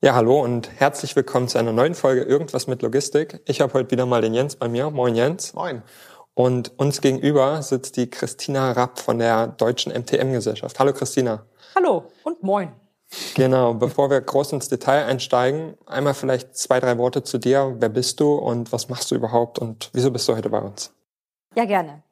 Ja, hallo und herzlich willkommen zu einer neuen Folge Irgendwas mit Logistik. Ich habe heute wieder mal den Jens bei mir. Moin Jens. Moin. Und uns gegenüber sitzt die Christina Rapp von der Deutschen MTM-Gesellschaft. Hallo Christina. Hallo und moin. Genau, bevor wir groß ins Detail einsteigen, einmal vielleicht zwei, drei Worte zu dir. Wer bist du und was machst du überhaupt und wieso bist du heute bei uns? Ja, gerne.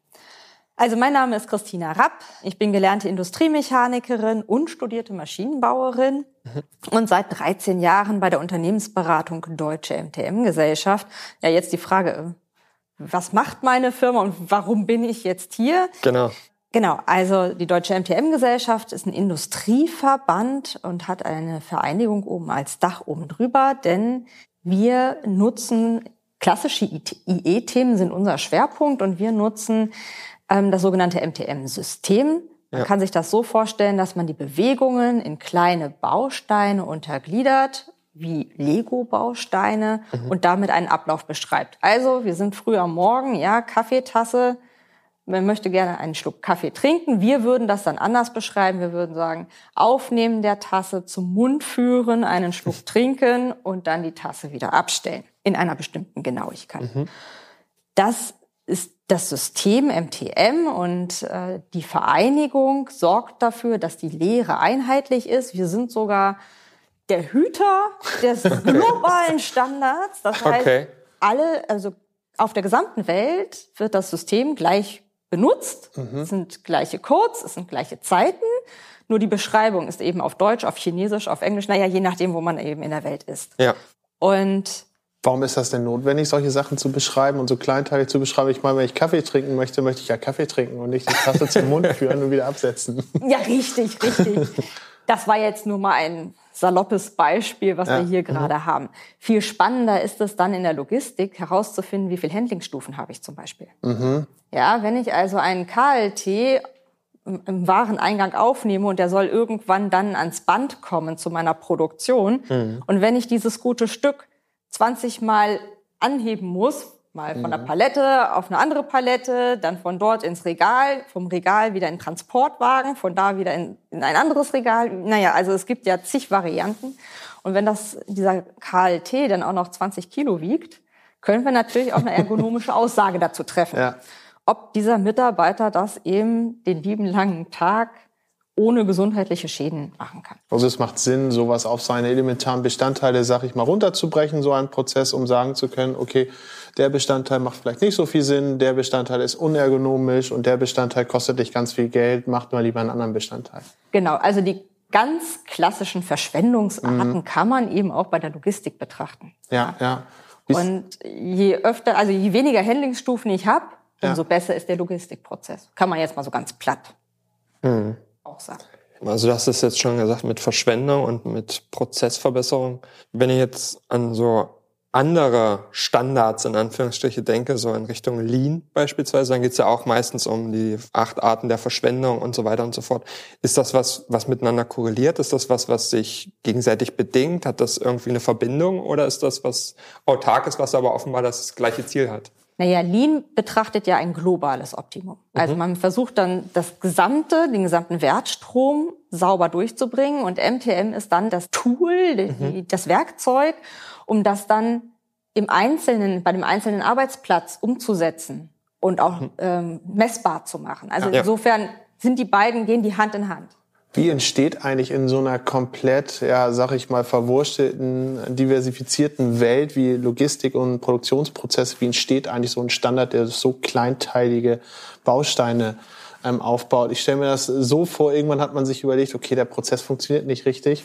Also mein Name ist Christina Rapp. Ich bin gelernte Industriemechanikerin und studierte Maschinenbauerin mhm. und seit 13 Jahren bei der Unternehmensberatung Deutsche MTM Gesellschaft. Ja, jetzt die Frage, was macht meine Firma und warum bin ich jetzt hier? Genau. Genau, also die Deutsche MTM-Gesellschaft ist ein Industrieverband und hat eine Vereinigung oben als Dach oben drüber, denn wir nutzen klassische IE-Themen sind unser Schwerpunkt und wir nutzen ähm, das sogenannte MTM-System. Man ja. kann sich das so vorstellen, dass man die Bewegungen in kleine Bausteine untergliedert, wie Lego-Bausteine mhm. und damit einen Ablauf beschreibt. Also, wir sind früh am Morgen, ja, Kaffeetasse. Man möchte gerne einen Schluck Kaffee trinken. Wir würden das dann anders beschreiben. Wir würden sagen, aufnehmen der Tasse zum Mund führen, einen Schluck trinken und dann die Tasse wieder abstellen. In einer bestimmten Genauigkeit. Mhm. Das ist das System MTM und äh, die Vereinigung sorgt dafür, dass die Lehre einheitlich ist. Wir sind sogar der Hüter des globalen Standards. Das heißt, okay. alle, also auf der gesamten Welt wird das System gleich benutzt. Mhm. Es sind gleiche Codes, es sind gleiche Zeiten. Nur die Beschreibung ist eben auf Deutsch, auf Chinesisch, auf Englisch, naja, je nachdem, wo man eben in der Welt ist. Ja. Und Warum ist das denn notwendig, solche Sachen zu beschreiben und so kleinteilig zu beschreiben? Ich meine, wenn ich Kaffee trinken möchte, möchte ich ja Kaffee trinken und nicht die Tasse zum Mund führen und wieder absetzen. Ja, richtig, richtig. Das war jetzt nur mal ein saloppes Beispiel, was ja. wir hier mhm. gerade mhm. haben. Viel spannender ist es dann in der Logistik herauszufinden, wie viele Handlingsstufen habe ich zum Beispiel. Mhm. Ja, wenn ich also einen KLT im Wareneingang aufnehme und der soll irgendwann dann ans Band kommen zu meiner Produktion. Mhm. Und wenn ich dieses gute Stück 20 Mal anheben muss, mal von der mhm. Palette auf eine andere Palette, dann von dort ins Regal, vom Regal wieder in Transportwagen, von da wieder in, in ein anderes Regal. Naja, also es gibt ja zig Varianten. Und wenn das, dieser KLT dann auch noch 20 Kilo wiegt, können wir natürlich auch eine ergonomische Aussage dazu treffen. Ja. Ob dieser Mitarbeiter das eben den lieben langen Tag ohne gesundheitliche Schäden machen kann. Also es macht Sinn, sowas auf seine elementaren Bestandteile, sag ich mal, runterzubrechen, so einen Prozess, um sagen zu können, okay, der Bestandteil macht vielleicht nicht so viel Sinn, der Bestandteil ist unergonomisch und der Bestandteil kostet dich ganz viel Geld, macht mal lieber einen anderen Bestandteil. Genau, also die ganz klassischen Verschwendungsarten mhm. kann man eben auch bei der Logistik betrachten. Ja, ja. ja. Und je öfter, also je weniger Handlingsstufen ich habe, umso ja. besser ist der Logistikprozess. Kann man jetzt mal so ganz platt. Mhm auch sagen. Also das ist jetzt schon gesagt mit Verschwendung und mit Prozessverbesserung. Wenn ich jetzt an so andere Standards in Anführungsstriche denke, so in Richtung Lean beispielsweise, dann geht es ja auch meistens um die acht Arten der Verschwendung und so weiter und so fort. Ist das was, was miteinander korreliert? Ist das was, was sich gegenseitig bedingt? Hat das irgendwie eine Verbindung oder ist das was autark ist, was aber offenbar das gleiche Ziel hat? Naja, Lean betrachtet ja ein globales Optimum. Also mhm. Man versucht dann das gesamte, den gesamten Wertstrom sauber durchzubringen und MTM ist dann das Tool, mhm. das Werkzeug, um das dann im Einzelnen, bei dem einzelnen Arbeitsplatz umzusetzen und auch mhm. ähm, messbar zu machen. Also ja. insofern sind die beiden, gehen die Hand in Hand. Wie entsteht eigentlich in so einer komplett, ja, sag ich mal, verwurstelten, diversifizierten Welt wie Logistik und Produktionsprozesse, wie entsteht eigentlich so ein Standard, der so kleinteilige Bausteine ähm, aufbaut? Ich stelle mir das so vor, irgendwann hat man sich überlegt, okay, der Prozess funktioniert nicht richtig.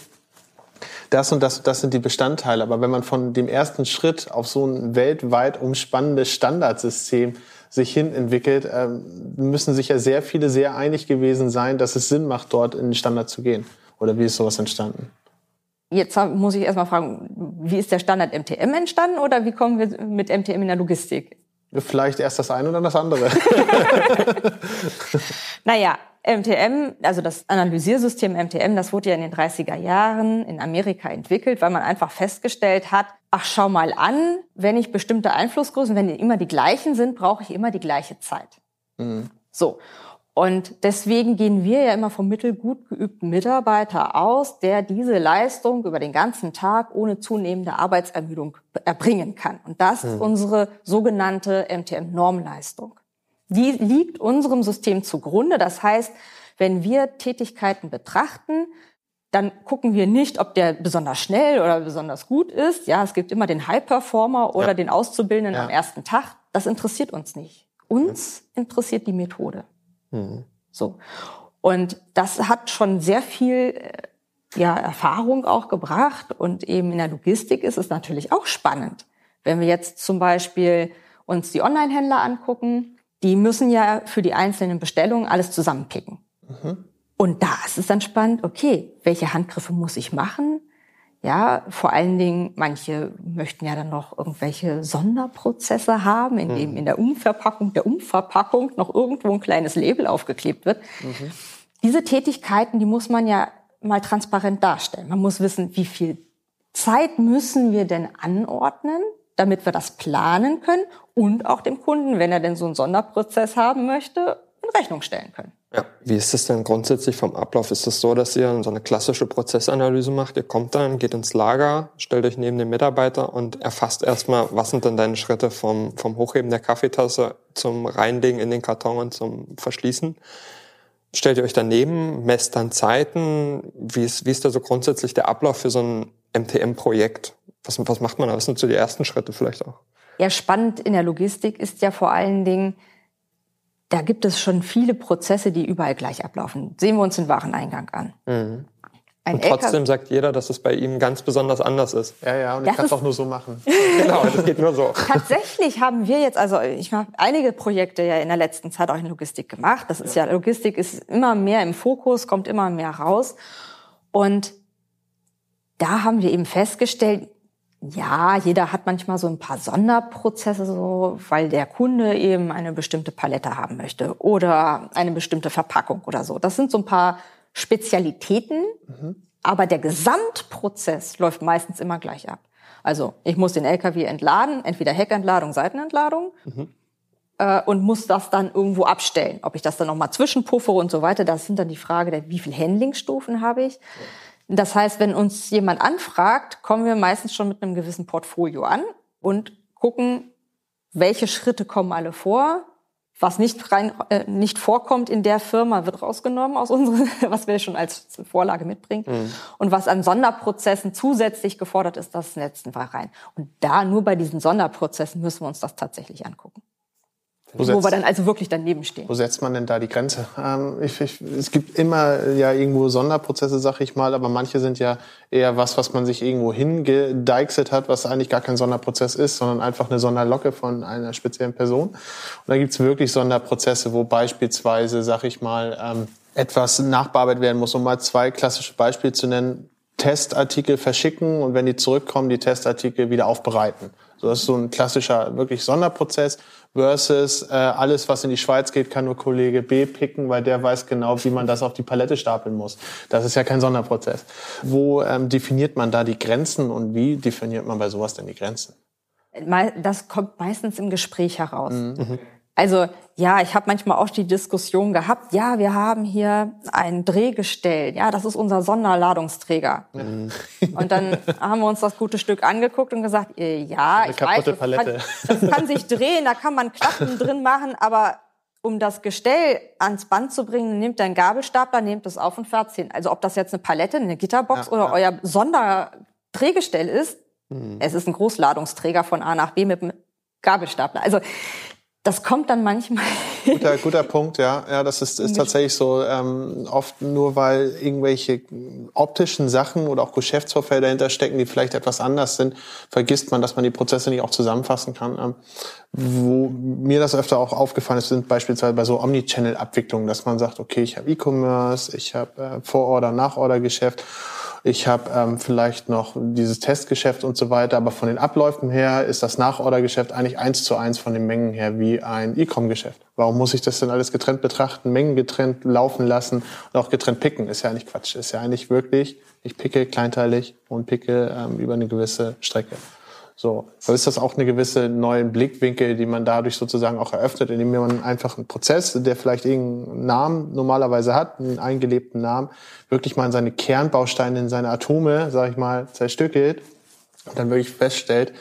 Das und das, das sind die Bestandteile. Aber wenn man von dem ersten Schritt auf so ein weltweit umspannendes Standardsystem sich hin entwickelt, ähm, müssen sich ja sehr viele sehr einig gewesen sein, dass es Sinn macht, dort in den Standard zu gehen. Oder wie ist sowas entstanden? Jetzt muss ich erstmal fragen, wie ist der Standard MTM entstanden oder wie kommen wir mit MTM in der Logistik? Vielleicht erst das eine oder das andere. naja, MTM, also das Analysiersystem MTM, das wurde ja in den 30er Jahren in Amerika entwickelt, weil man einfach festgestellt hat, ach schau mal an, wenn ich bestimmte Einflussgrößen, wenn die immer die gleichen sind, brauche ich immer die gleiche Zeit. Mhm. So. Und deswegen gehen wir ja immer vom mittelgut geübten Mitarbeiter aus, der diese Leistung über den ganzen Tag ohne zunehmende Arbeitsermüdung erbringen kann. Und das ist mhm. unsere sogenannte MTM-Normleistung. Die liegt unserem System zugrunde. Das heißt, wenn wir Tätigkeiten betrachten, dann gucken wir nicht, ob der besonders schnell oder besonders gut ist. Ja, es gibt immer den High-Performer oder ja. den Auszubildenden ja. am ersten Tag. Das interessiert uns nicht. Uns interessiert die Methode. Mhm. So. Und das hat schon sehr viel äh, ja, Erfahrung auch gebracht. Und eben in der Logistik ist es natürlich auch spannend. Wenn wir jetzt zum Beispiel uns die Online-Händler angucken, die müssen ja für die einzelnen Bestellungen alles zusammenpicken. Mhm. Und da ist es dann spannend, okay, welche Handgriffe muss ich machen? Ja, vor allen Dingen, manche möchten ja dann noch irgendwelche Sonderprozesse haben, in dem mhm. in der Umverpackung der Umverpackung noch irgendwo ein kleines Label aufgeklebt wird. Mhm. Diese Tätigkeiten, die muss man ja mal transparent darstellen. Man muss wissen, wie viel Zeit müssen wir denn anordnen, damit wir das planen können und auch dem Kunden, wenn er denn so einen Sonderprozess haben möchte, in Rechnung stellen können. Ja. Wie ist es denn grundsätzlich vom Ablauf? Ist es so, dass ihr so eine klassische Prozessanalyse macht? Ihr kommt dann, geht ins Lager, stellt euch neben den Mitarbeiter und erfasst erstmal, was sind denn deine Schritte vom, vom Hochheben der Kaffeetasse zum Reinlegen in den Karton und zum Verschließen? Stellt ihr euch daneben, messt dann Zeiten? Wie ist, wie ist da so grundsätzlich der Ablauf für so ein MTM-Projekt? Was, was macht man da? Was sind so die ersten Schritte vielleicht auch? Ja, spannend in der Logistik ist ja vor allen Dingen, da gibt es schon viele Prozesse, die überall gleich ablaufen. Sehen wir uns den Wareneingang an. Mhm. Ein und trotzdem LKW sagt jeder, dass es bei ihm ganz besonders anders ist. Ja, ja, und das ich kann es auch nur so machen. genau, das geht nur so. Tatsächlich haben wir jetzt, also ich habe einige Projekte ja in der letzten Zeit auch in Logistik gemacht. Das ist ja, Logistik ist immer mehr im Fokus, kommt immer mehr raus. Und da haben wir eben festgestellt, ja, jeder hat manchmal so ein paar Sonderprozesse, so, weil der Kunde eben eine bestimmte Palette haben möchte oder eine bestimmte Verpackung oder so. Das sind so ein paar Spezialitäten, mhm. aber der Gesamtprozess läuft meistens immer gleich ab. Also ich muss den LKW entladen, entweder Heckentladung, Seitenentladung. Mhm. Äh, und muss das dann irgendwo abstellen. Ob ich das dann nochmal zwischenpuffere und so weiter, das sind dann die Frage, der, wie viel Handlingstufen habe ich. Ja. Das heißt, wenn uns jemand anfragt, kommen wir meistens schon mit einem gewissen Portfolio an und gucken, welche Schritte kommen alle vor. Was nicht rein, äh, nicht vorkommt in der Firma, wird rausgenommen aus unserem, was wir schon als Vorlage mitbringen. Mhm. Und was an Sonderprozessen zusätzlich gefordert ist, das setzen wir rein. Und da nur bei diesen Sonderprozessen müssen wir uns das tatsächlich angucken. Wo, wo wir dann also wirklich daneben stehen. Wo setzt man denn da die Grenze? Ähm, ich, ich, es gibt immer ja irgendwo Sonderprozesse, sag ich mal, aber manche sind ja eher was, was man sich irgendwo hingedeichselt hat, was eigentlich gar kein Sonderprozess ist, sondern einfach eine Sonderlocke von einer speziellen Person. Und da gibt's wirklich Sonderprozesse, wo beispielsweise, sag ich mal, ähm, etwas nachbearbeitet werden muss. Um mal zwei klassische Beispiele zu nennen. Testartikel verschicken und wenn die zurückkommen, die Testartikel wieder aufbereiten. So, das ist so ein klassischer, wirklich Sonderprozess versus äh, alles, was in die Schweiz geht, kann nur Kollege B picken, weil der weiß genau, wie man das auf die Palette stapeln muss. Das ist ja kein Sonderprozess. Wo ähm, definiert man da die Grenzen und wie definiert man bei sowas denn die Grenzen? Das kommt meistens im Gespräch heraus. Mhm. Also ja, ich habe manchmal auch die Diskussion gehabt, ja, wir haben hier ein Drehgestell, ja, das ist unser Sonderladungsträger. Mhm. Und dann haben wir uns das gute Stück angeguckt und gesagt, äh, ja, ich weiß, das kann, das kann sich drehen, da kann man Klappen drin machen, aber um das Gestell ans Band zu bringen, nehmt ihr einen Gabelstapler, nehmt es auf und fährt hin. Also ob das jetzt eine Palette, eine Gitterbox ja, oder ja. euer Sonderdrehgestell ist, mhm. es ist ein Großladungsträger von A nach B mit einem Gabelstapler. Also das kommt dann manchmal Guter, guter Punkt, ja. Ja, das ist, ist tatsächlich so. Ähm, oft nur weil irgendwelche optischen Sachen oder auch Geschäftsvorfälle dahinter stecken, die vielleicht etwas anders sind, vergisst man, dass man die Prozesse nicht auch zusammenfassen kann. Ähm, wo mir das öfter auch aufgefallen ist, sind beispielsweise bei so Omnichannel-Abwicklungen, dass man sagt, okay, ich habe E-Commerce, ich habe äh, Vororder, Nachorder-Geschäft ich habe ähm, vielleicht noch dieses Testgeschäft und so weiter, aber von den Abläufen her ist das Nachordergeschäft eigentlich eins zu eins von den Mengen her wie ein E-Com-Geschäft. Warum muss ich das denn alles getrennt betrachten, Mengen getrennt laufen lassen und auch getrennt picken? Ist ja eigentlich Quatsch. Ist ja eigentlich wirklich, ich picke kleinteilig und picke ähm, über eine gewisse Strecke. So, so ist das auch eine gewisse neue Blickwinkel, die man dadurch sozusagen auch eröffnet, indem man einfach einen Prozess, der vielleicht irgendeinen Namen normalerweise hat, einen eingelebten Namen, wirklich mal in seine Kernbausteine, in seine Atome, sag ich mal, zerstückelt und dann wirklich feststellt,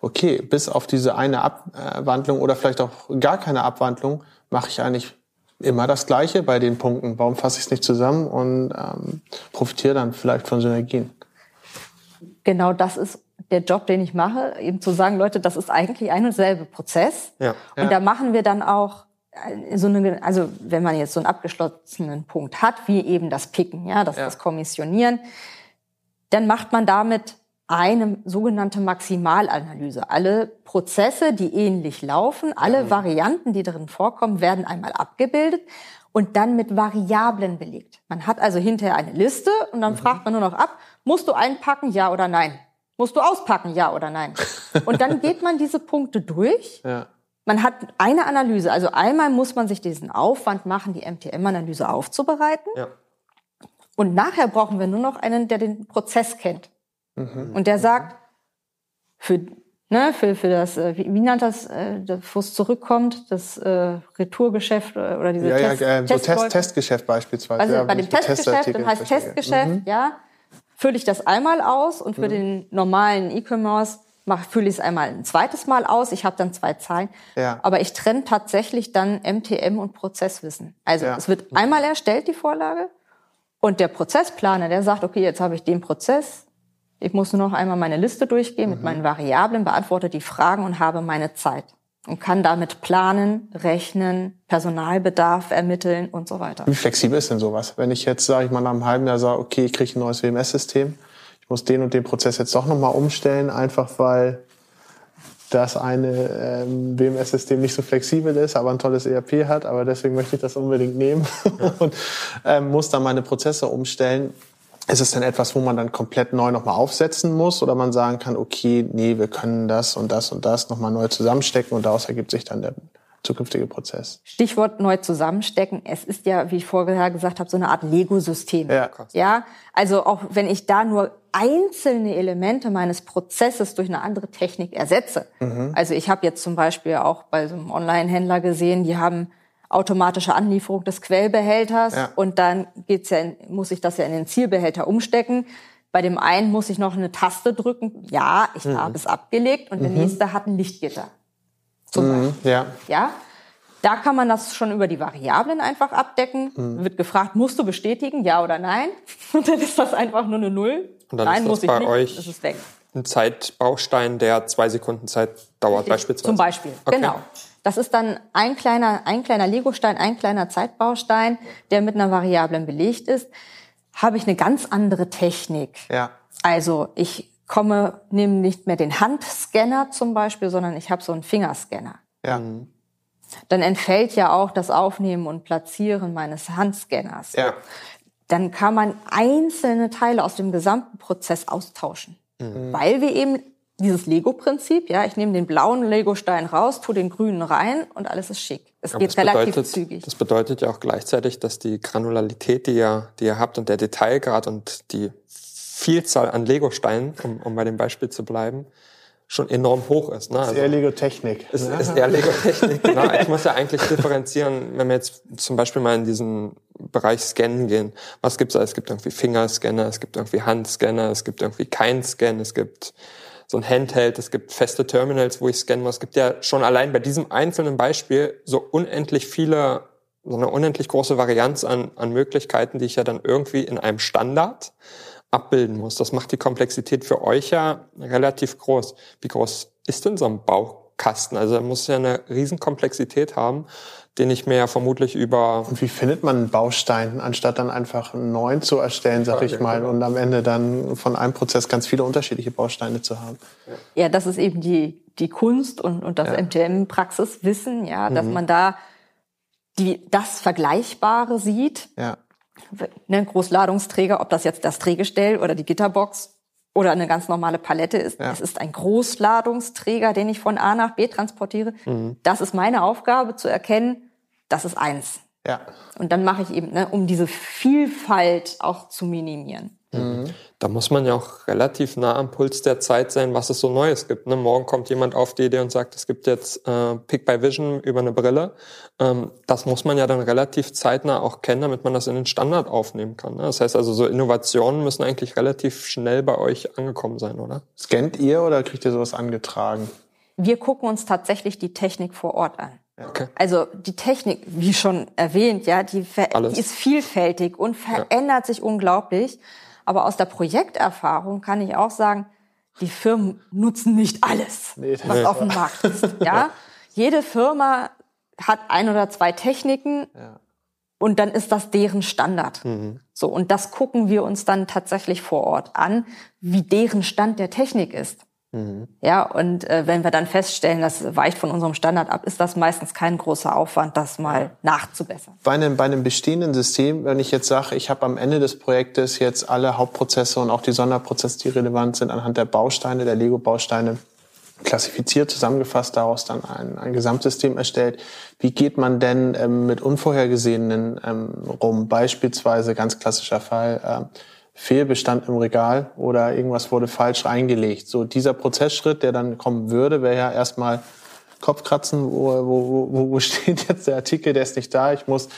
okay, bis auf diese eine Abwandlung oder vielleicht auch gar keine Abwandlung mache ich eigentlich immer das Gleiche bei den Punkten. Warum fasse ich es nicht zusammen und ähm, profitiere dann vielleicht von Synergien? Genau das ist der Job, den ich mache, eben zu sagen, Leute, das ist eigentlich ein und selbe Prozess. Ja. Und ja. da machen wir dann auch so eine, also wenn man jetzt so einen abgeschlossenen Punkt hat, wie eben das Picken, ja, das, ja. das Kommissionieren, dann macht man damit eine sogenannte Maximalanalyse. Alle Prozesse, die ähnlich laufen, alle ja. Varianten, die darin vorkommen, werden einmal abgebildet und dann mit Variablen belegt. Man hat also hinterher eine Liste und dann mhm. fragt man nur noch ab, musst du einpacken, ja oder nein? Musst du auspacken, ja oder nein? Und dann geht man diese Punkte durch. Ja. Man hat eine Analyse. Also einmal muss man sich diesen Aufwand machen, die MTM-Analyse aufzubereiten. Ja. Und nachher brauchen wir nur noch einen, der den Prozess kennt. Mhm. Und der sagt, für, ne, für, für das, äh, wie, wie nennt das, äh, wo es zurückkommt, das äh, Retourgeschäft äh, oder diese ja, Test, ja, äh, so Test, Testgeschäft beispielsweise. Also ja, bei dem Testgeschäft, dann heißt Testgeschäft, mhm. ja, fülle ich das einmal aus und für mhm. den normalen E-Commerce fülle ich es einmal ein zweites Mal aus. Ich habe dann zwei Zahlen. Ja. Aber ich trenne tatsächlich dann MTM und Prozesswissen. Also ja. es wird einmal erstellt, die Vorlage. Und der Prozessplaner, der sagt, okay, jetzt habe ich den Prozess. Ich muss nur noch einmal meine Liste durchgehen mhm. mit meinen Variablen, beantworte die Fragen und habe meine Zeit und kann damit planen, rechnen, Personalbedarf ermitteln und so weiter. Wie flexibel ist denn sowas? Wenn ich jetzt, sage ich mal, nach einem halben Jahr sage, okay, ich kriege ein neues WMS-System, ich muss den und den Prozess jetzt doch nochmal umstellen, einfach weil das eine ähm, WMS-System nicht so flexibel ist, aber ein tolles ERP hat, aber deswegen möchte ich das unbedingt nehmen ja. und ähm, muss dann meine Prozesse umstellen. Ist es denn etwas, wo man dann komplett neu nochmal aufsetzen muss oder man sagen kann, okay, nee, wir können das und das und das nochmal neu zusammenstecken und daraus ergibt sich dann der zukünftige Prozess? Stichwort neu zusammenstecken. Es ist ja, wie ich vorher gesagt habe, so eine Art Lego-System. Ja. ja. Also auch wenn ich da nur einzelne Elemente meines Prozesses durch eine andere Technik ersetze. Mhm. Also ich habe jetzt zum Beispiel auch bei so einem Online-Händler gesehen, die haben automatische Anlieferung des Quellbehälters ja. und dann geht's ja in, muss ich das ja in den Zielbehälter umstecken. Bei dem einen muss ich noch eine Taste drücken. Ja, ich mhm. habe es abgelegt und mhm. der nächste hat ein Lichtgitter. Zum mhm. Beispiel. Ja. ja. Da kann man das schon über die Variablen einfach abdecken. Mhm. Wird gefragt, musst du bestätigen, ja oder nein? Und dann ist das einfach nur eine Null. Und dann nein, ist das muss bei ich nicht. euch ist weg. ein Zeitbaustein, der zwei Sekunden Zeit dauert Richtig. beispielsweise. Zum Beispiel, okay. genau. Das ist dann ein kleiner, ein kleiner Legostein, ein kleiner Zeitbaustein, der mit einer Variablen belegt ist. Habe ich eine ganz andere Technik. Ja. Also ich komme, nehme nicht mehr den Handscanner zum Beispiel, sondern ich habe so einen Fingerscanner. Ja. Dann entfällt ja auch das Aufnehmen und Platzieren meines Handscanners. Ja. Dann kann man einzelne Teile aus dem gesamten Prozess austauschen, mhm. weil wir eben dieses Lego-Prinzip, ja, ich nehme den blauen Lego-Stein raus, tue den grünen rein und alles ist schick. Es geht relativ bedeutet, zügig. Das bedeutet ja auch gleichzeitig, dass die Granularität, die ihr, die ihr habt und der Detailgrad und die Vielzahl an Lego-Steinen, um, um bei dem Beispiel zu bleiben, schon enorm hoch ist. Ne? Also, ist eher Lego-Technik. Ist, ist eher Lego-Technik, genau. Ich muss ja eigentlich differenzieren, wenn wir jetzt zum Beispiel mal in diesen Bereich Scannen gehen. Was gibt's da? Es gibt irgendwie Fingerscanner, es gibt irgendwie Handscanner, es gibt irgendwie kein Scan, es gibt so ein Handheld, es gibt feste Terminals, wo ich scannen muss. Es gibt ja schon allein bei diesem einzelnen Beispiel so unendlich viele, so eine unendlich große Varianz an, an Möglichkeiten, die ich ja dann irgendwie in einem Standard abbilden muss. Das macht die Komplexität für euch ja relativ groß. Wie groß ist denn so ein Bau, Baukasten. Also er muss ja eine Riesenkomplexität haben, den ich mir ja vermutlich über... Und wie findet man einen Baustein, anstatt dann einfach einen neuen zu erstellen, sag ich mal, und am Ende dann von einem Prozess ganz viele unterschiedliche Bausteine zu haben? Ja, das ist eben die, die Kunst und, und das ja. MTM-Praxiswissen, ja, dass mhm. man da die, das Vergleichbare sieht. Ja. Ne, Großladungsträger, ob das jetzt das Drehgestell oder die Gitterbox oder eine ganz normale Palette ist. Ja. Es ist ein Großladungsträger, den ich von A nach B transportiere. Mhm. Das ist meine Aufgabe zu erkennen, das ist eins. Ja. Und dann mache ich eben, ne, um diese Vielfalt auch zu minimieren. Mhm. Da muss man ja auch relativ nah am Puls der Zeit sein, was es so Neues gibt. Ne? Morgen kommt jemand auf die Idee und sagt, es gibt jetzt äh, Pick by Vision über eine Brille. Ähm, das muss man ja dann relativ zeitnah auch kennen, damit man das in den Standard aufnehmen kann. Ne? Das heißt also, so Innovationen müssen eigentlich relativ schnell bei euch angekommen sein, oder? Scannt ihr oder kriegt ihr sowas angetragen? Wir gucken uns tatsächlich die Technik vor Ort an. Okay. Also die Technik, wie schon erwähnt, ja, die, die ist vielfältig und verändert ja. sich unglaublich. Aber aus der Projekterfahrung kann ich auch sagen, die Firmen nutzen nicht alles, nee, was auf dem Markt ist. Ja? Jede Firma hat ein oder zwei Techniken ja. und dann ist das deren Standard. Mhm. So und das gucken wir uns dann tatsächlich vor Ort an, wie deren Stand der Technik ist. Mhm. Ja, und äh, wenn wir dann feststellen, das weicht von unserem Standard ab, ist das meistens kein großer Aufwand, das mal nachzubessern. Bei einem, bei einem bestehenden System, wenn ich jetzt sage, ich habe am Ende des Projektes jetzt alle Hauptprozesse und auch die Sonderprozesse, die relevant sind, anhand der Bausteine, der Lego-Bausteine klassifiziert, zusammengefasst, daraus dann ein, ein Gesamtsystem erstellt. Wie geht man denn ähm, mit Unvorhergesehenen ähm, rum? Beispielsweise, ganz klassischer Fall, äh, Fehlbestand im Regal oder irgendwas wurde falsch reingelegt. So dieser Prozessschritt, der dann kommen würde, wäre ja erstmal Kopfkratzen, wo, wo, wo, wo steht jetzt der Artikel, der ist nicht da, ich muss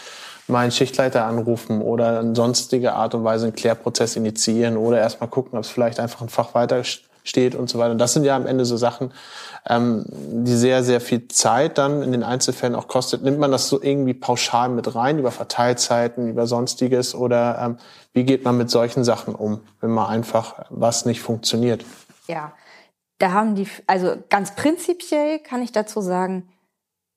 meinen Schichtleiter anrufen oder in sonstige Art und Weise einen Klärprozess initiieren oder erstmal gucken, ob es vielleicht einfach ein Fach weiter steht und so weiter. Und das sind ja am Ende so Sachen, ähm, die sehr, sehr viel Zeit dann in den Einzelfällen auch kostet. Nimmt man das so irgendwie pauschal mit rein, über Verteilzeiten, über sonstiges oder ähm, wie geht man mit solchen Sachen um, wenn mal einfach was nicht funktioniert? Ja, da haben die, also ganz prinzipiell kann ich dazu sagen,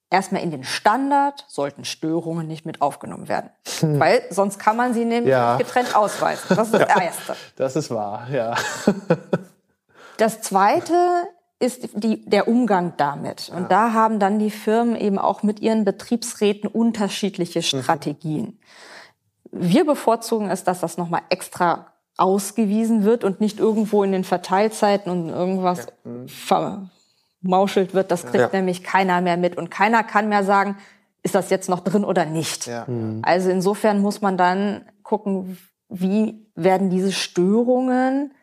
erstmal in den Standard sollten Störungen nicht mit aufgenommen werden. Hm. Weil sonst kann man sie nämlich ja. getrennt ausweisen. Das ist das Erste. Das ist wahr, ja. das Zweite ist die, der Umgang damit. Und ja. da haben dann die Firmen eben auch mit ihren Betriebsräten unterschiedliche mhm. Strategien. Mhm. Wir bevorzugen es, dass das nochmal extra ausgewiesen wird und nicht irgendwo in den Verteilzeiten und irgendwas ja. mhm. vermauschelt wird. Das kriegt ja. nämlich keiner mehr mit und keiner kann mehr sagen, ist das jetzt noch drin oder nicht. Mhm. Also insofern muss man dann gucken, wie werden diese Störungen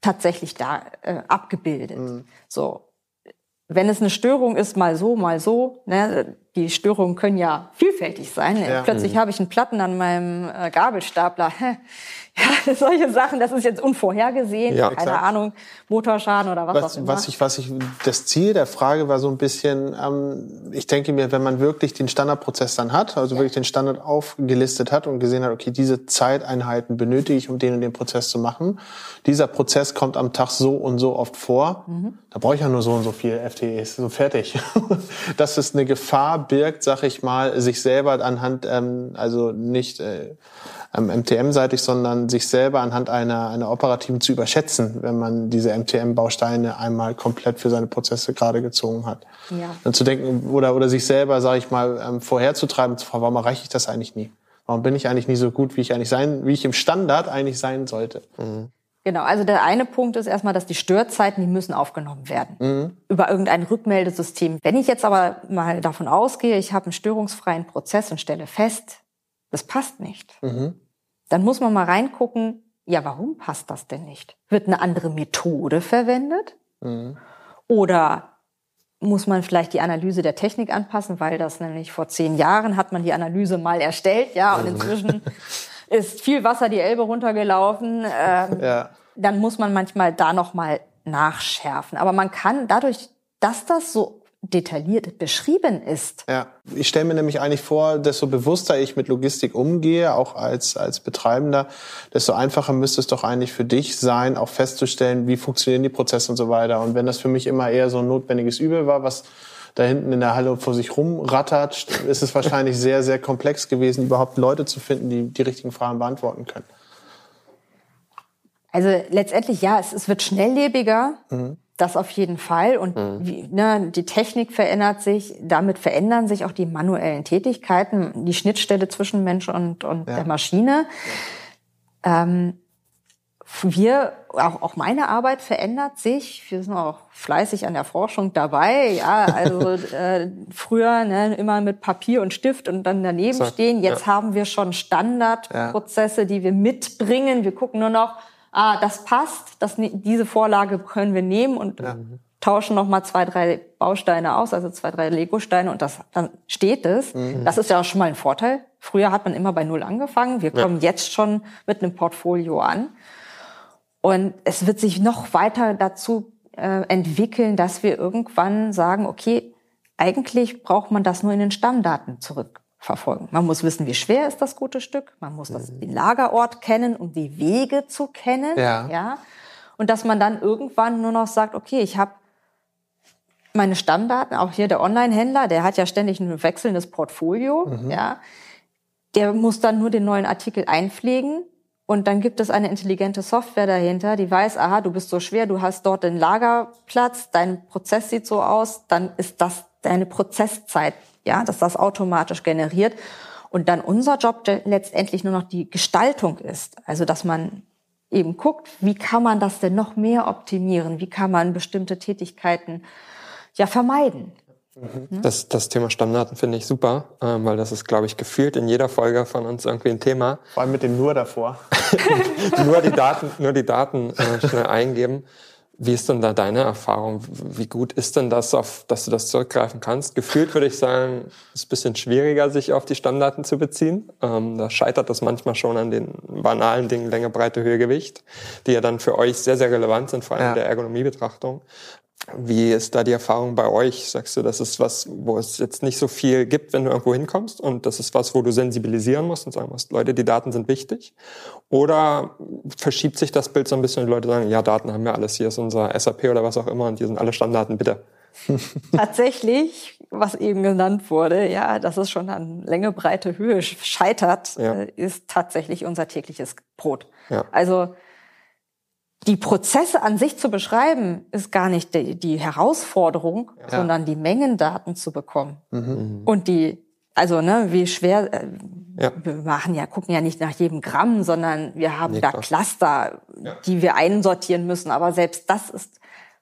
tatsächlich da äh, abgebildet. Mhm. So, wenn es eine Störung ist, mal so, mal so, ne, die Störungen können ja vielfältig sein. Ja. Plötzlich mhm. habe ich einen Platten an meinem äh, Gabelstapler. Ja, solche Sachen, das ist jetzt unvorhergesehen. Ja, Keine exakt. Ahnung, Motorschaden oder was, was auch immer. Was ich, was ich, das Ziel der Frage war so ein bisschen, ähm, ich denke mir, wenn man wirklich den Standardprozess dann hat, also ja. wirklich den Standard aufgelistet hat und gesehen hat, okay, diese Zeiteinheiten benötige ich, um den und den Prozess zu machen. Dieser Prozess kommt am Tag so und so oft vor. Mhm. Da brauche ich ja nur so und so viel FTEs, so fertig. Dass es eine Gefahr birgt, sag ich mal, sich selber anhand, ähm, also nicht äh, MTM-seitig, sondern sich selber anhand einer, einer operativen zu überschätzen, wenn man diese MTM-Bausteine einmal komplett für seine Prozesse gerade gezogen hat. Ja. Dann zu denken oder, oder sich selber, sage ich mal, ähm, vorherzutreiben, zu fragen, warum erreiche ich das eigentlich nie? Warum bin ich eigentlich nie so gut, wie ich eigentlich sein, wie ich im Standard eigentlich sein sollte? Mhm. Genau, also der eine Punkt ist erstmal, dass die Störzeiten, die müssen aufgenommen werden mhm. über irgendein Rückmeldesystem. Wenn ich jetzt aber mal davon ausgehe, ich habe einen störungsfreien Prozess und stelle fest, das passt nicht, mhm dann muss man mal reingucken, ja, warum passt das denn nicht? Wird eine andere Methode verwendet? Mhm. Oder muss man vielleicht die Analyse der Technik anpassen, weil das nämlich vor zehn Jahren hat man die Analyse mal erstellt, ja, und mhm. inzwischen ist viel Wasser die Elbe runtergelaufen. Ähm, ja. Dann muss man manchmal da noch mal nachschärfen. Aber man kann dadurch, dass das so detailliert beschrieben ist. Ja, ich stelle mir nämlich eigentlich vor, desto bewusster ich mit Logistik umgehe, auch als, als Betreibender, desto einfacher müsste es doch eigentlich für dich sein, auch festzustellen, wie funktionieren die Prozesse und so weiter. Und wenn das für mich immer eher so ein notwendiges Übel war, was da hinten in der Halle vor sich rumrattert, ist es wahrscheinlich sehr, sehr komplex gewesen, überhaupt Leute zu finden, die die richtigen Fragen beantworten können. Also letztendlich ja, es, es wird schnelllebiger. Mhm. Das auf jeden Fall. Und mhm. wie, ne, die Technik verändert sich, damit verändern sich auch die manuellen Tätigkeiten, die Schnittstelle zwischen Mensch und, und ja. der Maschine. Ähm, wir, auch, auch meine Arbeit verändert sich. Wir sind auch fleißig an der Forschung dabei. Ja, also äh, früher ne, immer mit Papier und Stift und dann daneben so, stehen. Jetzt ja. haben wir schon Standardprozesse, die wir mitbringen. Wir gucken nur noch, ah, das passt, das, diese Vorlage können wir nehmen und ja. tauschen noch mal zwei, drei Bausteine aus, also zwei, drei Lego-Steine und das, dann steht es. Mhm. Das ist ja auch schon mal ein Vorteil. Früher hat man immer bei Null angefangen. Wir kommen ja. jetzt schon mit einem Portfolio an. Und es wird sich noch weiter dazu äh, entwickeln, dass wir irgendwann sagen, okay, eigentlich braucht man das nur in den Stammdaten zurück verfolgen. Man muss wissen, wie schwer ist das gute Stück. Man muss das, mhm. den Lagerort kennen, um die Wege zu kennen. Ja. ja. Und dass man dann irgendwann nur noch sagt, okay, ich habe meine Stammdaten, auch hier der Online-Händler, der hat ja ständig ein wechselndes Portfolio, mhm. ja. Der muss dann nur den neuen Artikel einpflegen und dann gibt es eine intelligente Software dahinter, die weiß, aha, du bist so schwer, du hast dort den Lagerplatz, dein Prozess sieht so aus, dann ist das deine Prozesszeit ja, dass das automatisch generiert. Und dann unser Job letztendlich nur noch die Gestaltung ist. Also, dass man eben guckt, wie kann man das denn noch mehr optimieren? Wie kann man bestimmte Tätigkeiten ja vermeiden? Mhm. Das, das Thema Stammdaten finde ich super, ähm, weil das ist, glaube ich, gefühlt in jeder Folge von uns irgendwie ein Thema. Vor allem mit dem Nur davor. nur die Daten, nur die Daten äh, schnell eingeben. Wie ist denn da deine Erfahrung? Wie gut ist denn das, auf, dass du das zurückgreifen kannst? Gefühlt würde ich sagen, es ist ein bisschen schwieriger, sich auf die Stammdaten zu beziehen. Ähm, da scheitert das manchmal schon an den banalen Dingen Länge, Breite, Höhe, Gewicht, die ja dann für euch sehr, sehr relevant sind, vor allem ja. der Ergonomiebetrachtung. Wie ist da die Erfahrung bei euch? Sagst du, das ist was, wo es jetzt nicht so viel gibt, wenn du irgendwo hinkommst und das ist was, wo du sensibilisieren musst und sagen musst, Leute, die Daten sind wichtig? Oder verschiebt sich das Bild so ein bisschen und die Leute sagen, ja, Daten haben wir alles, hier ist unser SAP oder was auch immer und hier sind alle Stammdaten, bitte. Tatsächlich, was eben genannt wurde, ja, dass es schon an Länge, Breite, Höhe scheitert, ja. Äh, ist tatsächlich unser tägliches Brot. Ja. Also die Prozesse an sich zu beschreiben, ist gar nicht die, die Herausforderung, ja. sondern die Mengendaten zu bekommen. Mhm. Und die, also ne, wie schwer, äh, ja. wir machen ja, gucken ja nicht nach jedem Gramm, sondern wir haben nee, da Cluster, ja. die wir einsortieren müssen. Aber selbst das ist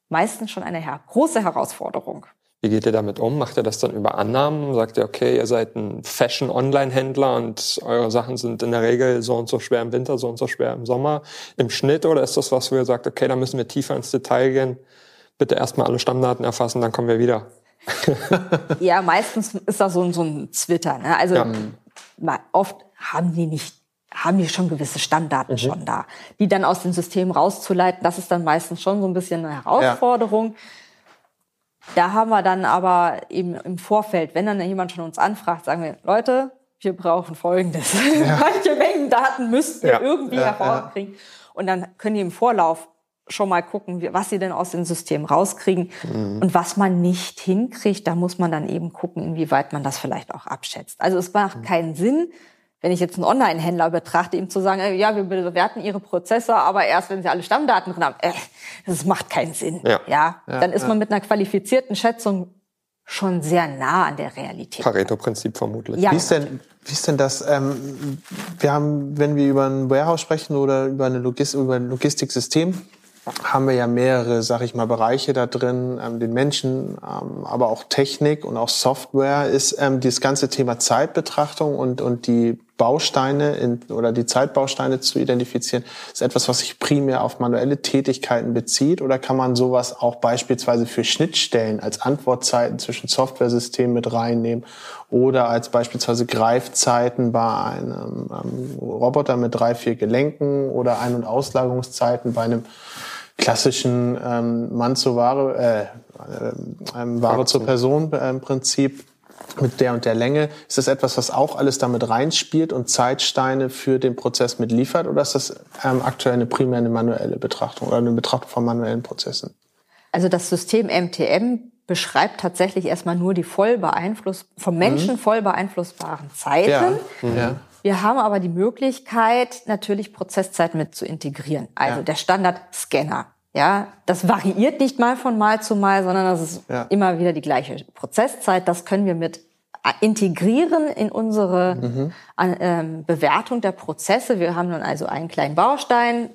meistens schon eine her große Herausforderung. Wie geht ihr damit um? Macht ihr das dann über Annahmen? Sagt ihr, okay, ihr seid ein Fashion-Online-Händler und eure Sachen sind in der Regel so und so schwer im Winter, so und so schwer im Sommer im Schnitt? Oder ist das was, wo ihr sagt, okay, da müssen wir tiefer ins Detail gehen? Bitte erstmal alle Stammdaten erfassen, dann kommen wir wieder. ja, meistens ist das so ein, so ein Twitter. Ne? Also ja. oft haben die nicht haben die schon gewisse Stammdaten mhm. schon da, die dann aus dem System rauszuleiten. Das ist dann meistens schon so ein bisschen eine Herausforderung. Ja da haben wir dann aber eben im Vorfeld, wenn dann jemand schon uns anfragt, sagen wir, Leute, wir brauchen Folgendes. Ja. Manche Mengen Daten müsst ihr ja. irgendwie ja, hervorkriegen. Und dann können die im Vorlauf schon mal gucken, was sie denn aus dem System rauskriegen. Mhm. Und was man nicht hinkriegt, da muss man dann eben gucken, inwieweit man das vielleicht auch abschätzt. Also es macht mhm. keinen Sinn, wenn ich jetzt einen Online-Händler betrachte, ihm zu sagen, äh, ja, wir bewerten Ihre Prozesse, aber erst, wenn Sie alle Stammdaten drin haben. Äh, das macht keinen Sinn. Ja. ja? ja dann ist ja. man mit einer qualifizierten Schätzung schon sehr nah an der Realität. Pareto-Prinzip vermutlich. Ja. Wie ist denn, wie ist denn das? Ähm, wir haben, wenn wir über ein Warehouse sprechen oder über, eine Logis über ein Logistiksystem, haben wir ja mehrere, sag ich mal, Bereiche da drin, ähm, den Menschen, ähm, aber auch Technik und auch Software ist ähm, dieses ganze Thema Zeitbetrachtung und, und die Bausteine in, oder die Zeitbausteine zu identifizieren, ist etwas, was sich primär auf manuelle Tätigkeiten bezieht. Oder kann man sowas auch beispielsweise für Schnittstellen als Antwortzeiten zwischen Softwaresystemen mit reinnehmen oder als beispielsweise Greifzeiten bei einem ähm, Roboter mit drei, vier Gelenken oder Ein- und Auslagerungszeiten bei einem klassischen ähm, Mann zu Ware, äh, äh, Ware zur Person äh, im Prinzip mit der und der Länge. Ist das etwas, was auch alles damit reinspielt und Zeitsteine für den Prozess mitliefert oder ist das ähm, aktuell eine primär eine manuelle Betrachtung oder eine Betrachtung von manuellen Prozessen? Also das System MTM beschreibt tatsächlich erstmal nur die voll beeinfluss vom Menschen mhm. voll beeinflussbaren Zeiten. Ja. Mhm. Ja. Wir haben aber die Möglichkeit, natürlich Prozesszeit mit zu integrieren. Also ja. der Standard-Scanner. Ja, das variiert nicht mal von Mal zu Mal, sondern das ist ja. immer wieder die gleiche Prozesszeit. Das können wir mit integrieren in unsere mhm. ähm, Bewertung der Prozesse. Wir haben dann also einen kleinen Baustein,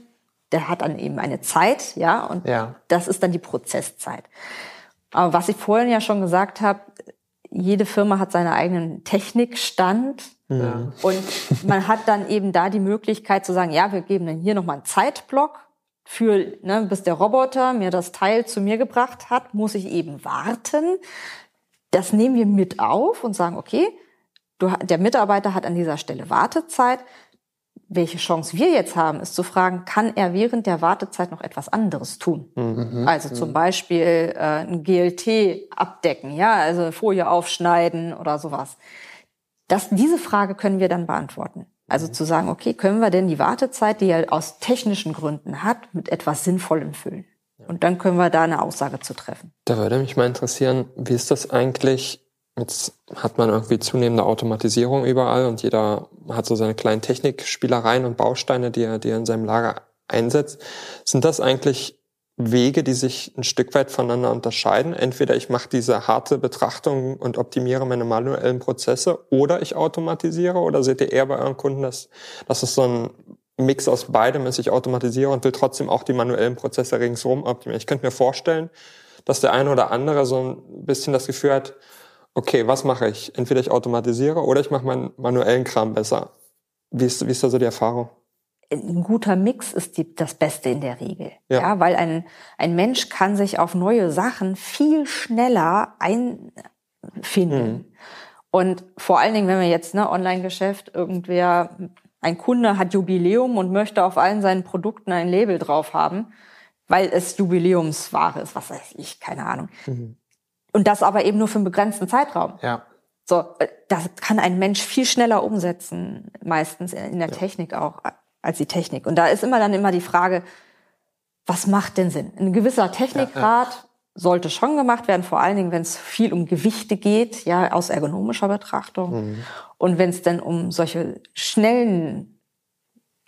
der hat dann eben eine Zeit, ja, und ja. das ist dann die Prozesszeit. Aber was ich vorhin ja schon gesagt habe, jede Firma hat seinen eigenen Technikstand. Ja. Und man hat dann eben da die Möglichkeit zu sagen, ja, wir geben dann hier nochmal einen Zeitblock für, ne, bis der Roboter mir das Teil zu mir gebracht hat, muss ich eben warten. Das nehmen wir mit auf und sagen, okay, du, der Mitarbeiter hat an dieser Stelle Wartezeit. Welche Chance wir jetzt haben, ist zu fragen, kann er während der Wartezeit noch etwas anderes tun? Mhm. Also zum Beispiel äh, ein GLT abdecken, ja, also Folie aufschneiden oder sowas. Das, diese Frage können wir dann beantworten. Also zu sagen, okay, können wir denn die Wartezeit, die er aus technischen Gründen hat, mit etwas Sinnvollem füllen? Und dann können wir da eine Aussage zu treffen. Da würde mich mal interessieren, wie ist das eigentlich? Jetzt hat man irgendwie zunehmende Automatisierung überall und jeder hat so seine kleinen Technikspielereien und Bausteine, die er, die er in seinem Lager einsetzt. Sind das eigentlich Wege, die sich ein Stück weit voneinander unterscheiden. Entweder ich mache diese harte Betrachtung und optimiere meine manuellen Prozesse oder ich automatisiere oder seht ihr eher bei euren Kunden, dass, dass es so ein Mix aus beidem ist, ich automatisiere und will trotzdem auch die manuellen Prozesse ringsherum optimieren. Ich könnte mir vorstellen, dass der eine oder andere so ein bisschen das Gefühl hat, okay, was mache ich? Entweder ich automatisiere oder ich mache meinen manuellen Kram besser. Wie ist, wie ist da so die Erfahrung? Ein guter Mix ist die, das Beste in der Regel. Ja. ja, weil ein, ein Mensch kann sich auf neue Sachen viel schneller einfinden. Mhm. Und vor allen Dingen, wenn wir jetzt ne, Online-Geschäft, irgendwer, ein Kunde hat Jubiläum und möchte auf allen seinen Produkten ein Label drauf haben, weil es Jubiläumsware ist, was weiß ich, keine Ahnung. Mhm. Und das aber eben nur für einen begrenzten Zeitraum. Ja. So, äh, das kann ein Mensch viel schneller umsetzen, meistens in der ja. Technik auch als die Technik. Und da ist immer dann immer die Frage, was macht denn Sinn? Ein gewisser Technikgrad ja, ja. sollte schon gemacht werden, vor allen Dingen, wenn es viel um Gewichte geht, ja, aus ergonomischer Betrachtung. Mhm. Und wenn es dann um solche schnellen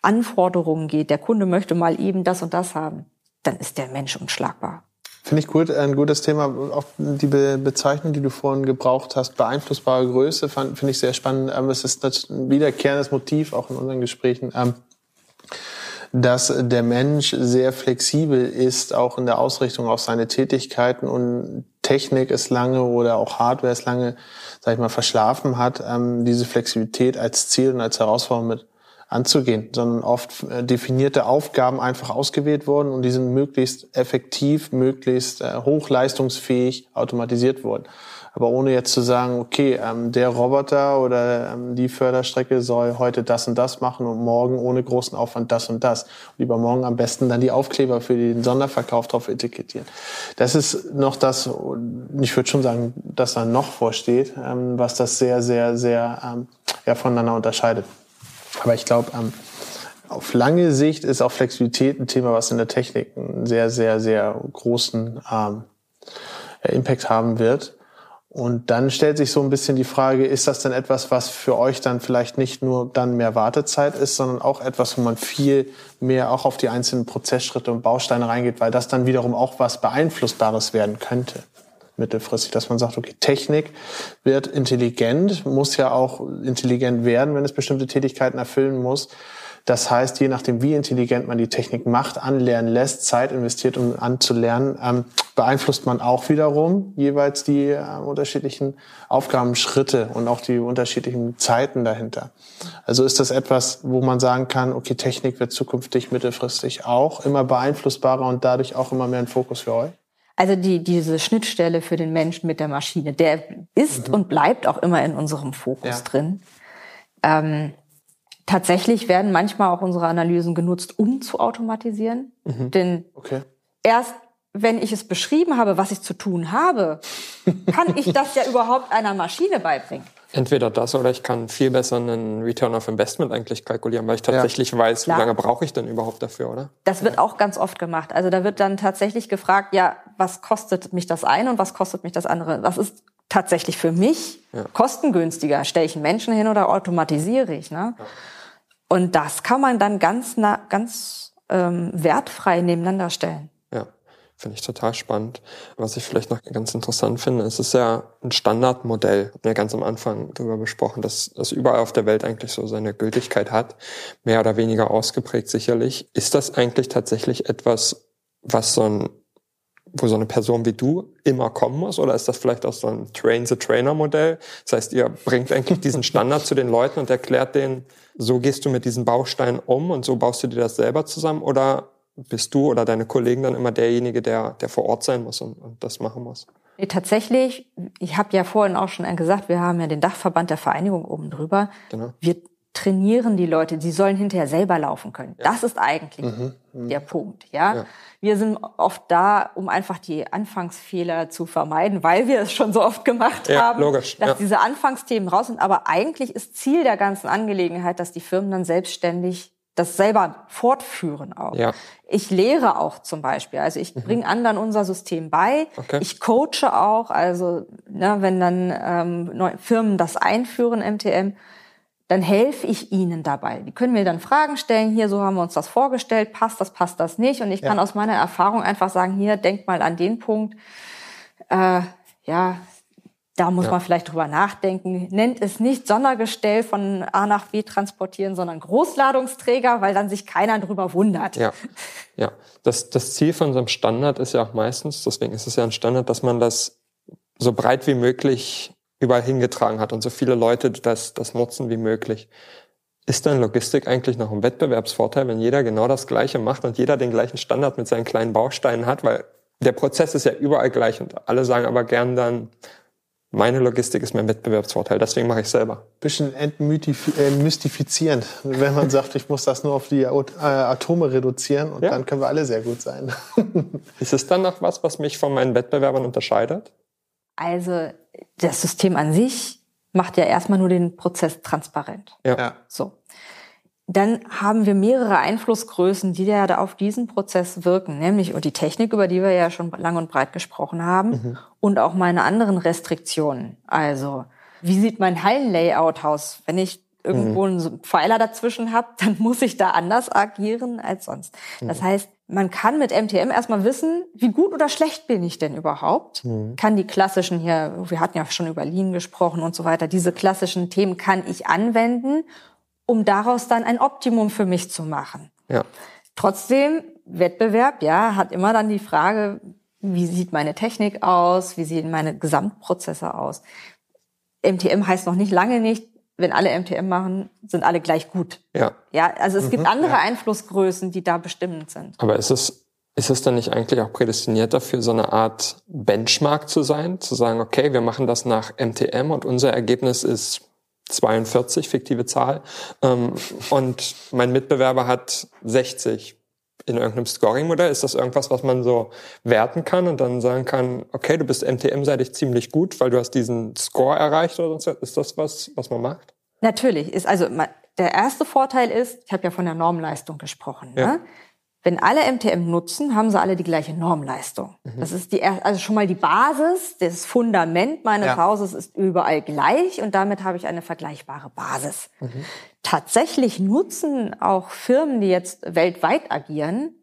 Anforderungen geht, der Kunde möchte mal eben das und das haben, dann ist der Mensch unschlagbar. Finde ich gut, ein gutes Thema. Auch die Be Bezeichnung, die du vorhin gebraucht hast, beeinflussbare Größe, finde ich sehr spannend. Ähm, es ist ein wiederkehrendes Motiv, auch in unseren Gesprächen. Dass der Mensch sehr flexibel ist, auch in der Ausrichtung auf seine Tätigkeiten und Technik es lange oder auch Hardware es lange, sag ich mal, verschlafen hat, ähm, diese Flexibilität als Ziel und als Herausforderung mit anzugehen, sondern oft äh, definierte Aufgaben einfach ausgewählt wurden und die sind möglichst effektiv, möglichst äh, hochleistungsfähig automatisiert worden aber ohne jetzt zu sagen, okay, ähm, der Roboter oder ähm, die Förderstrecke soll heute das und das machen und morgen ohne großen Aufwand das und das. Und übermorgen am besten dann die Aufkleber für den Sonderverkauf drauf etikettieren. Das ist noch das, ich würde schon sagen, dass da noch vorsteht, ähm, was das sehr, sehr, sehr ja, voneinander unterscheidet. Aber ich glaube, ähm, auf lange Sicht ist auch Flexibilität ein Thema, was in der Technik einen sehr, sehr, sehr großen ähm, Impact haben wird. Und dann stellt sich so ein bisschen die Frage, ist das denn etwas, was für euch dann vielleicht nicht nur dann mehr Wartezeit ist, sondern auch etwas, wo man viel mehr auch auf die einzelnen Prozessschritte und Bausteine reingeht, weil das dann wiederum auch was Beeinflussbares werden könnte mittelfristig, dass man sagt, okay, Technik wird intelligent, muss ja auch intelligent werden, wenn es bestimmte Tätigkeiten erfüllen muss. Das heißt, je nachdem, wie intelligent man die Technik macht, anlernen lässt, Zeit investiert, um anzulernen, ähm, beeinflusst man auch wiederum jeweils die äh, unterschiedlichen Aufgabenschritte und auch die unterschiedlichen Zeiten dahinter. Also ist das etwas, wo man sagen kann, okay, Technik wird zukünftig mittelfristig auch immer beeinflussbarer und dadurch auch immer mehr ein Fokus für euch? Also die, diese Schnittstelle für den Menschen mit der Maschine, der ist mhm. und bleibt auch immer in unserem Fokus ja. drin. Ähm, Tatsächlich werden manchmal auch unsere Analysen genutzt, um zu automatisieren. Mhm. Denn okay. erst wenn ich es beschrieben habe, was ich zu tun habe, kann ich das ja überhaupt einer Maschine beibringen. Entweder das oder ich kann viel besser einen Return of Investment eigentlich kalkulieren, weil ich tatsächlich ja. weiß, Klar. wie lange brauche ich denn überhaupt dafür, oder? Das wird auch ganz oft gemacht. Also da wird dann tatsächlich gefragt, ja, was kostet mich das eine und was kostet mich das andere? Was ist tatsächlich für mich ja. kostengünstiger? Stelle ich einen Menschen hin oder automatisiere ich? Ne? Ja. Und das kann man dann ganz, ganz ähm, wertfrei nebeneinander stellen. Finde ich total spannend. Was ich vielleicht noch ganz interessant finde, es ist ja ein Standardmodell, haben wir ganz am Anfang darüber besprochen, dass das überall auf der Welt eigentlich so seine Gültigkeit hat, mehr oder weniger ausgeprägt sicherlich. Ist das eigentlich tatsächlich etwas, was so ein wo so eine Person wie du immer kommen muss? Oder ist das vielleicht auch so ein Train-the-Trainer-Modell? Das heißt, ihr bringt eigentlich diesen Standard zu den Leuten und erklärt denen, so gehst du mit diesen Bausteinen um und so baust du dir das selber zusammen? Oder bist du oder deine Kollegen dann immer derjenige, der, der vor Ort sein muss und, und das machen muss? Nee, tatsächlich, ich habe ja vorhin auch schon gesagt, wir haben ja den Dachverband der Vereinigung oben drüber. Genau. Wir trainieren die Leute, die sollen hinterher selber laufen können. Ja. Das ist eigentlich mhm, mhm. der Punkt. Ja? ja? wir sind oft da, um einfach die Anfangsfehler zu vermeiden, weil wir es schon so oft gemacht ja, haben, logisch. dass diese Anfangsthemen raus sind. Aber eigentlich ist Ziel der ganzen Angelegenheit, dass die Firmen dann selbstständig das selber fortführen auch. Ja. Ich lehre auch zum Beispiel, also ich mhm. bringe anderen unser System bei. Okay. Ich coache auch, also ne, wenn dann ähm, Firmen das einführen, MTM, dann helfe ich ihnen dabei. Die können mir dann Fragen stellen, hier, so haben wir uns das vorgestellt, passt das, passt das nicht. Und ich ja. kann aus meiner Erfahrung einfach sagen, hier, denk mal an den Punkt. Äh, ja, da muss ja. man vielleicht drüber nachdenken. Nennt es nicht Sondergestell von A nach B transportieren, sondern Großladungsträger, weil dann sich keiner drüber wundert. Ja, ja. Das, das Ziel von so einem Standard ist ja auch meistens, deswegen ist es ja ein Standard, dass man das so breit wie möglich überall hingetragen hat und so viele Leute das, das nutzen wie möglich. Ist dann Logistik eigentlich noch ein Wettbewerbsvorteil, wenn jeder genau das Gleiche macht und jeder den gleichen Standard mit seinen kleinen Bausteinen hat? Weil der Prozess ist ja überall gleich und alle sagen aber gern dann, meine Logistik ist mein Wettbewerbsvorteil, deswegen mache ich selber. Bisschen entmystifizierend, wenn man sagt, ich muss das nur auf die äh, Atome reduzieren und ja. dann können wir alle sehr gut sein. ist es dann noch was, was mich von meinen Wettbewerbern unterscheidet? Also das System an sich macht ja erstmal nur den Prozess transparent. Ja. So dann haben wir mehrere Einflussgrößen, die ja da auf diesen Prozess wirken, nämlich die Technik, über die wir ja schon lang und breit gesprochen haben, mhm. und auch meine anderen Restriktionen. Also, wie sieht mein Hallenlayout aus? Wenn ich irgendwo mhm. einen Pfeiler dazwischen habe, dann muss ich da anders agieren als sonst. Mhm. Das heißt, man kann mit MTM erstmal wissen, wie gut oder schlecht bin ich denn überhaupt? Mhm. Kann die klassischen hier, wir hatten ja schon über Lean gesprochen und so weiter, diese klassischen Themen kann ich anwenden um daraus dann ein Optimum für mich zu machen. Ja. Trotzdem, Wettbewerb, ja, hat immer dann die Frage, wie sieht meine Technik aus, wie sehen meine Gesamtprozesse aus. MTM heißt noch nicht lange nicht, wenn alle MTM machen, sind alle gleich gut. Ja. Ja, also es mhm, gibt andere ja. Einflussgrößen, die da bestimmend sind. Aber ist es, ist es dann nicht eigentlich auch prädestiniert dafür, so eine Art Benchmark zu sein? Zu sagen, okay, wir machen das nach MTM und unser Ergebnis ist 42, fiktive Zahl. Ähm, und mein Mitbewerber hat 60 in irgendeinem Scoring-Modell. Ist das irgendwas, was man so werten kann und dann sagen kann, okay, du bist MTM-seitig ziemlich gut, weil du hast diesen Score erreicht oder sonst Ist das was, was man macht? Natürlich. Ist also der erste Vorteil ist, ich habe ja von der Normleistung gesprochen. Ja. Ne? Wenn alle MTM nutzen, haben sie alle die gleiche Normleistung. Mhm. Das ist die, also schon mal die Basis, das Fundament meines ja. Hauses ist überall gleich und damit habe ich eine vergleichbare Basis. Mhm. Tatsächlich nutzen auch Firmen, die jetzt weltweit agieren,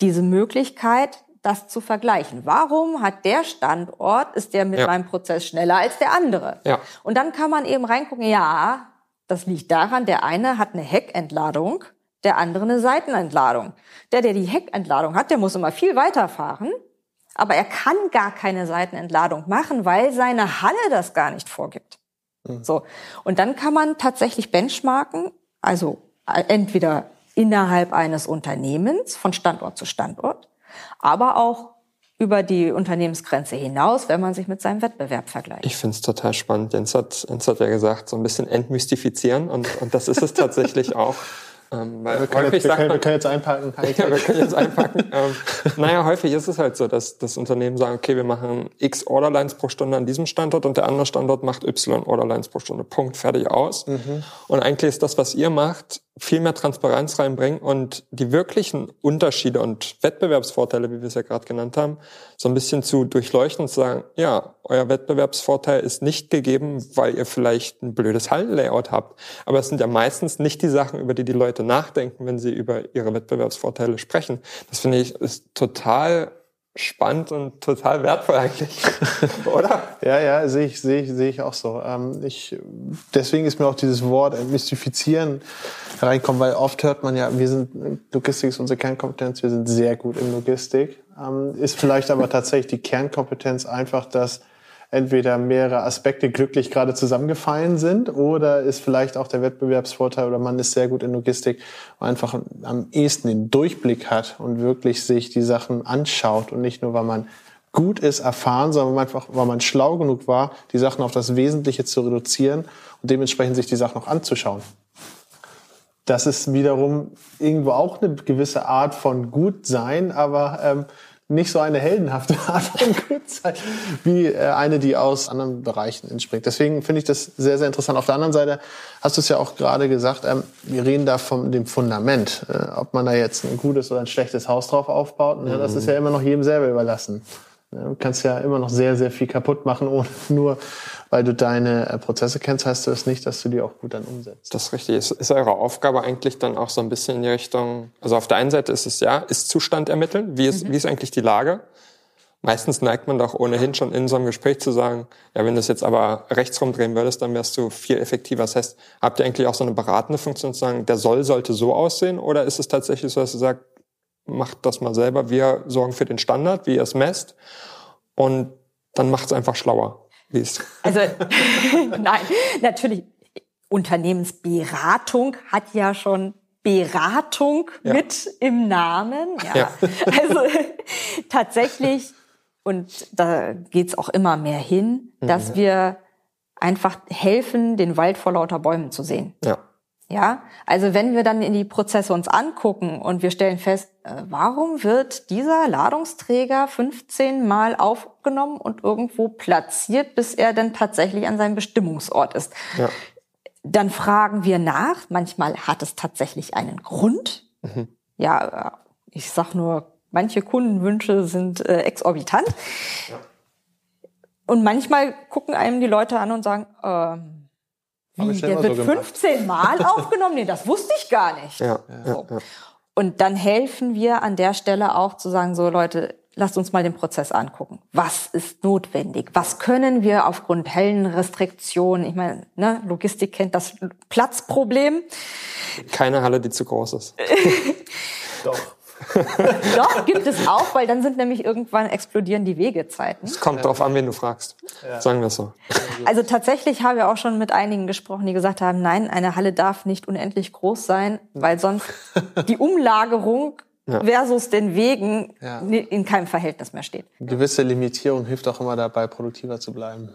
diese Möglichkeit, das zu vergleichen. Warum hat der Standort, ist der mit ja. meinem Prozess schneller als der andere? Ja. Und dann kann man eben reingucken, ja, das liegt daran, der eine hat eine Heckentladung der andere eine Seitenentladung. Der, der die Heckentladung hat, der muss immer viel weiterfahren, aber er kann gar keine Seitenentladung machen, weil seine Halle das gar nicht vorgibt. Mhm. So. Und dann kann man tatsächlich benchmarken, also äh, entweder innerhalb eines Unternehmens von Standort zu Standort, aber auch über die Unternehmensgrenze hinaus, wenn man sich mit seinem Wettbewerb vergleicht. Ich finde es total spannend. Jens hat, Jens hat ja gesagt, so ein bisschen entmystifizieren und, und das ist es tatsächlich auch. Ähm, weil wir, können jetzt, wir, können, wir können jetzt einpacken. ja, wir können jetzt einpacken. ähm, naja, häufig ist es halt so, dass das Unternehmen sagen, okay, wir machen x Orderlines pro Stunde an diesem Standort und der andere Standort macht y Orderlines pro Stunde. Punkt, fertig, aus. Mhm. Und eigentlich ist das, was ihr macht, viel mehr Transparenz reinbringen und die wirklichen Unterschiede und Wettbewerbsvorteile, wie wir es ja gerade genannt haben, so ein bisschen zu durchleuchten und zu sagen, ja, euer Wettbewerbsvorteil ist nicht gegeben, weil ihr vielleicht ein blödes Hallenlayout habt. Aber es sind ja meistens nicht die Sachen, über die die Leute nachdenken, wenn sie über ihre Wettbewerbsvorteile sprechen. Das finde ich ist total spannend und total wertvoll eigentlich, oder? Ja, ja, sehe ich, sehe ich, sehe ich auch so. Ähm, ich, deswegen ist mir auch dieses Wort entmystifizieren reinkommen, weil oft hört man ja, wir sind, Logistik ist unsere Kernkompetenz, wir sind sehr gut in Logistik. Ähm, ist vielleicht aber tatsächlich die Kernkompetenz einfach, dass entweder mehrere Aspekte glücklich gerade zusammengefallen sind oder ist vielleicht auch der Wettbewerbsvorteil oder man ist sehr gut in Logistik und einfach am ehesten den Durchblick hat und wirklich sich die Sachen anschaut und nicht nur, weil man gut ist, erfahren, sondern einfach, weil man schlau genug war, die Sachen auf das Wesentliche zu reduzieren und dementsprechend sich die Sachen noch anzuschauen. Das ist wiederum irgendwo auch eine gewisse Art von Gutsein, aber ähm, nicht so eine heldenhafte Art von Gutsein wie äh, eine, die aus anderen Bereichen entspringt. Deswegen finde ich das sehr, sehr interessant. Auf der anderen Seite hast du es ja auch gerade gesagt, ähm, wir reden da von dem Fundament. Äh, ob man da jetzt ein gutes oder ein schlechtes Haus drauf aufbaut, ne, das ist ja immer noch jedem selber überlassen. Du kannst ja immer noch sehr, sehr viel kaputt machen, ohne nur, weil du deine äh, Prozesse kennst, heißt das nicht, dass du die auch gut dann umsetzt. Das ist richtig. Ist, ist eure Aufgabe eigentlich dann auch so ein bisschen in die Richtung, also auf der einen Seite ist es ja, ist Zustand ermitteln, wie ist, mhm. wie ist eigentlich die Lage? Meistens neigt man doch ohnehin schon in so einem Gespräch zu sagen, ja, wenn du es jetzt aber rechts rumdrehen würdest, dann wärst du viel effektiver. Das heißt, habt ihr eigentlich auch so eine beratende Funktion zu sagen, der Soll sollte so aussehen? Oder ist es tatsächlich so, dass du sagst, macht das mal selber. Wir sorgen für den Standard, wie ihr es messt. Und dann macht es einfach schlauer. Wie also nein, natürlich. Unternehmensberatung hat ja schon Beratung ja. mit im Namen. Ja. ja. Also tatsächlich, und da geht's auch immer mehr hin, dass mhm. wir einfach helfen, den Wald vor lauter Bäumen zu sehen. Ja. Ja, also wenn wir dann in die Prozesse uns angucken und wir stellen fest, äh, warum wird dieser Ladungsträger 15 Mal aufgenommen und irgendwo platziert, bis er dann tatsächlich an seinem Bestimmungsort ist? Ja. Dann fragen wir nach. Manchmal hat es tatsächlich einen Grund. Mhm. Ja, äh, ich sag nur, manche Kundenwünsche sind äh, exorbitant. Ja. Und manchmal gucken einem die Leute an und sagen, ähm, wie, der wird so 15 Mal aufgenommen? Nee, das wusste ich gar nicht. Ja, so. ja, ja. Und dann helfen wir an der Stelle auch zu sagen, so Leute, lasst uns mal den Prozess angucken. Was ist notwendig? Was können wir aufgrund hellen Restriktionen, ich meine, ne, Logistik kennt das Platzproblem. Keine Halle, die zu groß ist. Doch. Doch, gibt es auch, weil dann sind nämlich irgendwann explodieren die Wegezeiten. Es kommt ja. drauf an, wen du fragst. Ja. Sagen wir es so. Also tatsächlich habe ich auch schon mit einigen gesprochen, die gesagt haben, nein, eine Halle darf nicht unendlich groß sein, weil sonst die Umlagerung ja. versus den Wegen in keinem Verhältnis mehr steht. Eine gewisse Limitierung hilft auch immer dabei, produktiver zu bleiben.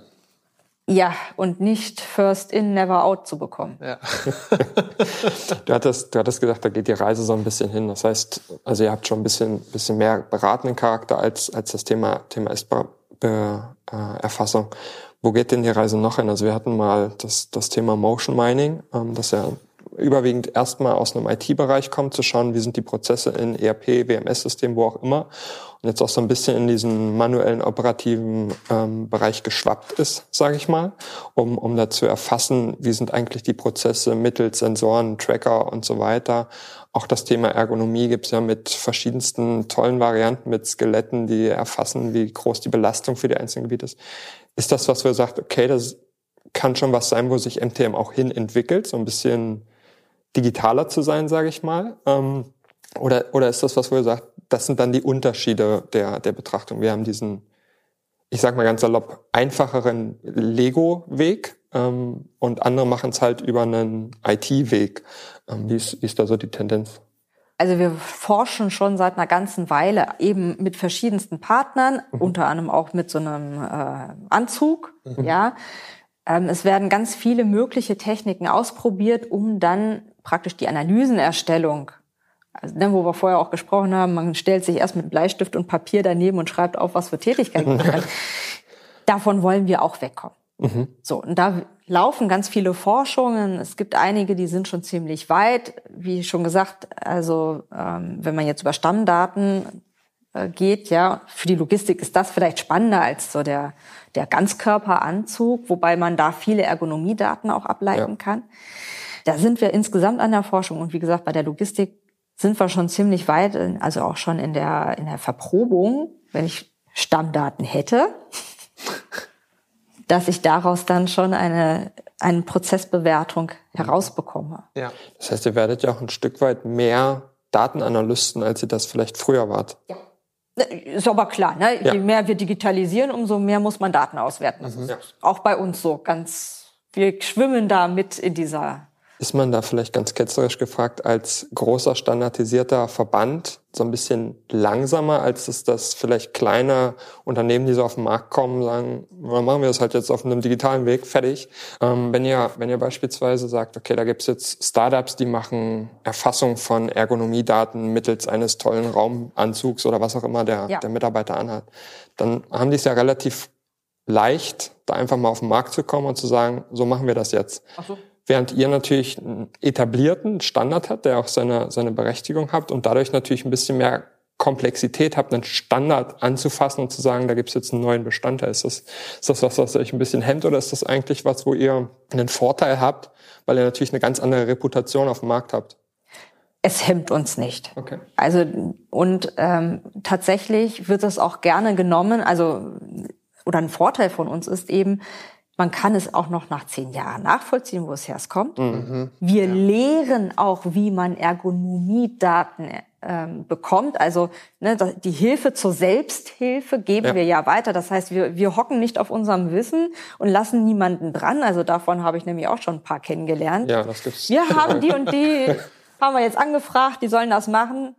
Ja, und nicht first in, never out zu bekommen. Ja. du, hattest, du hattest gesagt, da geht die Reise so ein bisschen hin. Das heißt, also ihr habt schon ein bisschen, bisschen mehr beratenden Charakter als, als das Thema, Thema Ist-Erfassung. Wo geht denn die Reise noch hin? Also wir hatten mal das, das Thema Motion Mining, ähm, das ja überwiegend erstmal aus einem IT-Bereich kommt, zu schauen, wie sind die Prozesse in ERP, WMS-System, wo auch immer. Und jetzt auch so ein bisschen in diesen manuellen operativen ähm, Bereich geschwappt ist, sage ich mal, um, um da zu erfassen, wie sind eigentlich die Prozesse mittels Sensoren, Tracker und so weiter. Auch das Thema Ergonomie gibt's ja mit verschiedensten tollen Varianten, mit Skeletten, die erfassen, wie groß die Belastung für die einzelnen Gebiete ist. Ist das, was wir sagt, okay, das kann schon was sein, wo sich MTM auch hin entwickelt, so ein bisschen digitaler zu sein, sage ich mal? Ähm, oder, oder ist das, was wir sagt, das sind dann die Unterschiede der, der Betrachtung. Wir haben diesen, ich sag mal ganz salopp, einfacheren Lego-Weg ähm, und andere machen es halt über einen IT-Weg. Ähm, wie, ist, wie ist da so die Tendenz? Also wir forschen schon seit einer ganzen Weile eben mit verschiedensten Partnern, mhm. unter anderem auch mit so einem äh, Anzug, mhm. ja. Ähm, es werden ganz viele mögliche Techniken ausprobiert, um dann praktisch die Analysenerstellung, also, ne, wo wir vorher auch gesprochen haben, man stellt sich erst mit Bleistift und Papier daneben und schreibt auf, was für Tätigkeiten man hat. Davon wollen wir auch wegkommen. Mhm. So, und da laufen ganz viele Forschungen. Es gibt einige, die sind schon ziemlich weit. Wie schon gesagt, also ähm, wenn man jetzt über Stammdaten äh, geht, ja, für die Logistik ist das vielleicht spannender als so der, der Ganzkörperanzug, wobei man da viele Ergonomiedaten auch ableiten ja. kann. Da sind wir insgesamt an der Forschung und wie gesagt, bei der Logistik sind wir schon ziemlich weit, also auch schon in der, in der Verprobung, wenn ich Stammdaten hätte dass ich daraus dann schon eine, eine Prozessbewertung herausbekomme. Ja. Das heißt, ihr werdet ja auch ein Stück weit mehr Datenanalysten, als ihr das vielleicht früher wart. Ja. Ist aber klar, ne? Ja. je mehr wir digitalisieren, umso mehr muss man Daten auswerten. Das mhm. ist ja. auch bei uns so ganz, wir schwimmen da mit in dieser ist man da vielleicht ganz ketzerisch gefragt als großer standardisierter Verband so ein bisschen langsamer, als es das vielleicht kleine Unternehmen, die so auf den Markt kommen, sagen, dann machen wir das halt jetzt auf einem digitalen Weg, fertig. Ähm, wenn ihr, wenn ihr beispielsweise sagt, okay, da gibt's jetzt Startups, die machen Erfassung von Ergonomiedaten mittels eines tollen Raumanzugs oder was auch immer der, ja. der Mitarbeiter anhat, dann haben die es ja relativ leicht, da einfach mal auf den Markt zu kommen und zu sagen, so machen wir das jetzt. Ach so. Während ihr natürlich einen etablierten Standard habt, der auch seine, seine Berechtigung habt und dadurch natürlich ein bisschen mehr Komplexität habt, einen Standard anzufassen und zu sagen, da gibt's jetzt einen neuen Bestandteil. Ist das, ist das was, was euch ein bisschen hemmt oder ist das eigentlich was, wo ihr einen Vorteil habt, weil ihr natürlich eine ganz andere Reputation auf dem Markt habt? Es hemmt uns nicht. Okay. Also und ähm, tatsächlich wird es auch gerne genommen. Also oder ein Vorteil von uns ist eben, man kann es auch noch nach zehn Jahren nachvollziehen, wo es herkommt. Mhm. Wir ja. lehren auch, wie man Ergonomiedaten ähm, bekommt. Also ne, die Hilfe zur Selbsthilfe geben ja. wir ja weiter. Das heißt, wir, wir hocken nicht auf unserem Wissen und lassen niemanden dran. Also davon habe ich nämlich auch schon ein paar kennengelernt. Ja, das gibt's. Wir haben die und die, haben wir jetzt angefragt, die sollen das machen.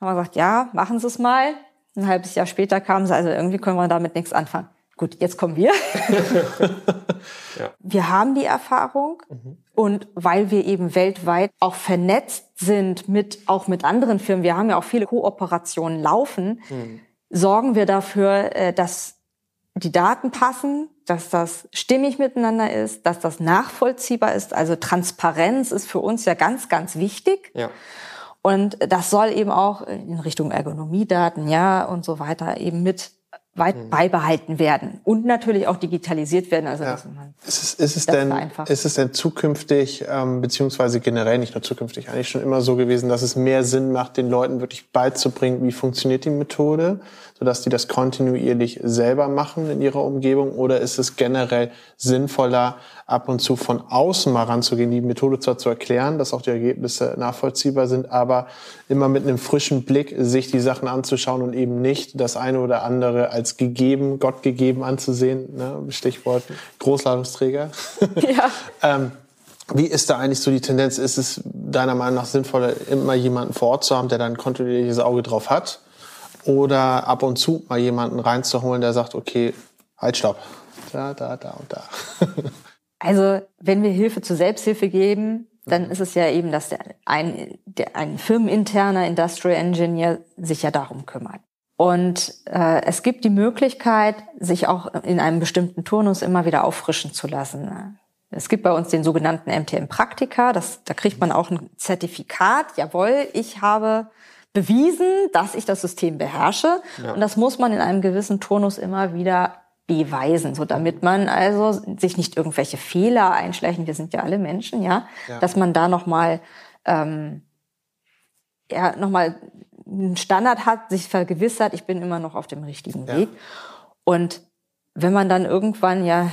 Haben wir gesagt, ja, machen Sie es mal. Ein halbes Jahr später kamen sie, also irgendwie können wir damit nichts anfangen. Gut, jetzt kommen wir. ja. Wir haben die Erfahrung mhm. und weil wir eben weltweit auch vernetzt sind mit auch mit anderen Firmen, wir haben ja auch viele Kooperationen laufen, mhm. sorgen wir dafür, äh, dass die Daten passen, dass das stimmig miteinander ist, dass das nachvollziehbar ist. Also Transparenz ist für uns ja ganz, ganz wichtig. Ja. Und das soll eben auch in Richtung Ergonomiedaten, ja, und so weiter eben mit. Beibehalten werden und natürlich auch digitalisiert werden. Also ja. ist, es, ist, es denn, ist es denn zukünftig, ähm, beziehungsweise generell nicht nur zukünftig, eigentlich schon immer so gewesen, dass es mehr Sinn macht, den Leuten wirklich beizubringen, wie funktioniert die Methode, sodass die das kontinuierlich selber machen in ihrer Umgebung? Oder ist es generell sinnvoller, ab und zu von außen mal ranzugehen, die Methode zwar zu erklären, dass auch die Ergebnisse nachvollziehbar sind, aber immer mit einem frischen Blick sich die Sachen anzuschauen und eben nicht das eine oder andere als gegeben, Gott gegeben anzusehen. Ne? Stichwort Großladungsträger. Ja. ähm, wie ist da eigentlich so die Tendenz? Ist es deiner Meinung nach sinnvoller, immer jemanden vor Ort zu haben, der da ein kontinuierliches Auge drauf hat? Oder ab und zu mal jemanden reinzuholen, der sagt, okay, halt, stopp. Da, da, da und da. Also wenn wir Hilfe zur Selbsthilfe geben, dann ist es ja eben, dass der, ein, der, ein firmeninterner Industrial Engineer sich ja darum kümmert. Und äh, es gibt die Möglichkeit, sich auch in einem bestimmten Turnus immer wieder auffrischen zu lassen. Es gibt bei uns den sogenannten MTM-Praktika. Das, da kriegt man auch ein Zertifikat. Jawohl, ich habe bewiesen, dass ich das System beherrsche. Ja. Und das muss man in einem gewissen Turnus immer wieder beweisen, so damit man also sich nicht irgendwelche Fehler einschleichen. Wir sind ja alle Menschen, ja, ja. dass man da noch mal ähm, ja noch mal einen Standard hat, sich vergewissert, ich bin immer noch auf dem richtigen Weg. Ja. Und wenn man dann irgendwann ja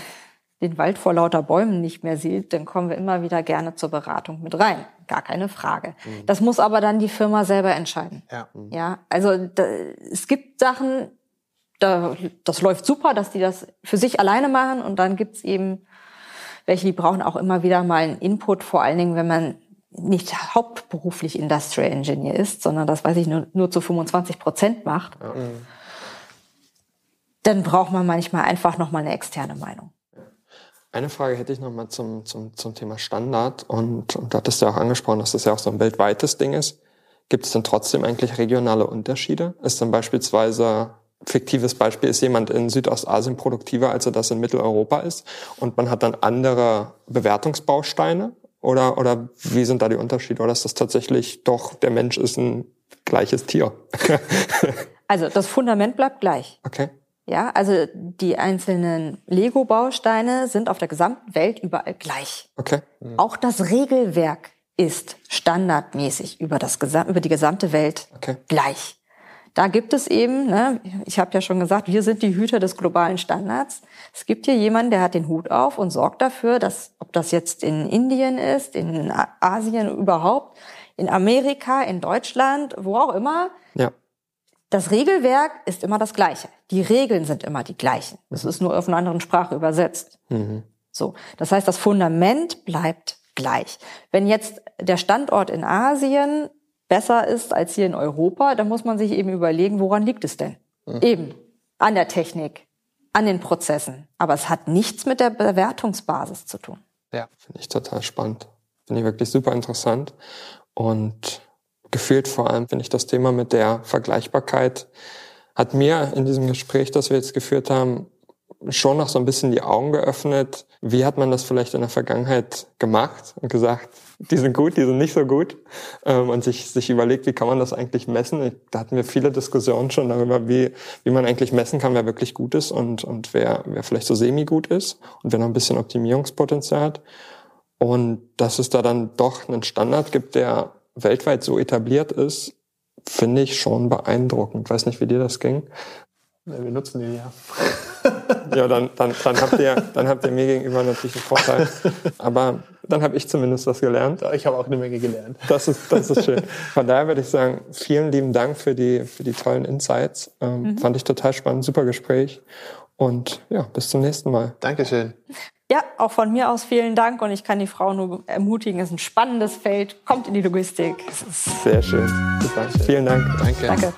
den Wald vor lauter Bäumen nicht mehr sieht, dann kommen wir immer wieder gerne zur Beratung mit rein. Gar keine Frage. Mhm. Das muss aber dann die Firma selber entscheiden. Ja, ja also da, es gibt Sachen, da, das läuft super, dass die das für sich alleine machen und dann gibt's eben welche, die brauchen auch immer wieder mal einen Input, vor allen Dingen, wenn man nicht hauptberuflich Industrial Engineer ist, sondern das, weiß ich, nur, nur zu 25 Prozent macht, ja. dann braucht man manchmal einfach noch mal eine externe Meinung. Eine Frage hätte ich noch mal zum, zum, zum Thema Standard. Und, und da hattest du ja auch angesprochen, dass das ja auch so ein weltweites Ding ist. Gibt es denn trotzdem eigentlich regionale Unterschiede? Ist dann beispielsweise, fiktives Beispiel, ist jemand in Südostasien produktiver, als er das in Mitteleuropa ist? Und man hat dann andere Bewertungsbausteine? Oder, oder wie sind da die Unterschiede? Oder ist das tatsächlich doch, der Mensch ist ein gleiches Tier? also das Fundament bleibt gleich. Okay. Ja, also die einzelnen Lego-Bausteine sind auf der gesamten Welt überall gleich. Okay. Mhm. Auch das Regelwerk ist standardmäßig über, das, über die gesamte Welt okay. gleich. Da gibt es eben, ne, ich habe ja schon gesagt, wir sind die Hüter des globalen Standards. Es gibt hier jemanden, der hat den Hut auf und sorgt dafür, dass, ob das jetzt in Indien ist, in Asien überhaupt, in Amerika, in Deutschland, wo auch immer, ja. Das Regelwerk ist immer das gleiche. Die Regeln sind immer die gleichen. Es ist nur auf einer anderen Sprache übersetzt. Mhm. So. Das heißt, das Fundament bleibt gleich. Wenn jetzt der Standort in Asien besser ist als hier in Europa, dann muss man sich eben überlegen, woran liegt es denn? Mhm. Eben an der Technik, an den Prozessen. Aber es hat nichts mit der Bewertungsbasis zu tun. Ja, finde ich total spannend. Finde ich wirklich super interessant. Und gefühlt vor allem finde ich das Thema mit der Vergleichbarkeit hat mir in diesem Gespräch, das wir jetzt geführt haben, schon noch so ein bisschen die Augen geöffnet. Wie hat man das vielleicht in der Vergangenheit gemacht und gesagt, die sind gut, die sind nicht so gut ähm, und sich, sich überlegt, wie kann man das eigentlich messen? Da hatten wir viele Diskussionen schon darüber, wie, wie man eigentlich messen kann, wer wirklich gut ist und, und wer, wer vielleicht so semi-gut ist und wer noch ein bisschen Optimierungspotenzial hat. Und dass es da dann doch einen Standard gibt, der weltweit so etabliert ist, finde ich schon beeindruckend. Weiß nicht, wie dir das ging. Ja, wir nutzen den ja. ja, dann, dann, dann, habt ihr, dann habt ihr mir gegenüber natürlich einen Vorteil. Aber dann habe ich zumindest was gelernt. Ich habe auch eine Menge gelernt. Das ist, das ist schön. Von daher würde ich sagen, vielen lieben Dank für die, für die tollen Insights. Ähm, mhm. Fand ich total spannend, super Gespräch. Und ja, bis zum nächsten Mal. Dankeschön. Ja, auch von mir aus vielen Dank und ich kann die Frau nur ermutigen, es ist ein spannendes Feld, kommt in die Logistik. Sehr schön. Super. Vielen Dank. Danke. Danke.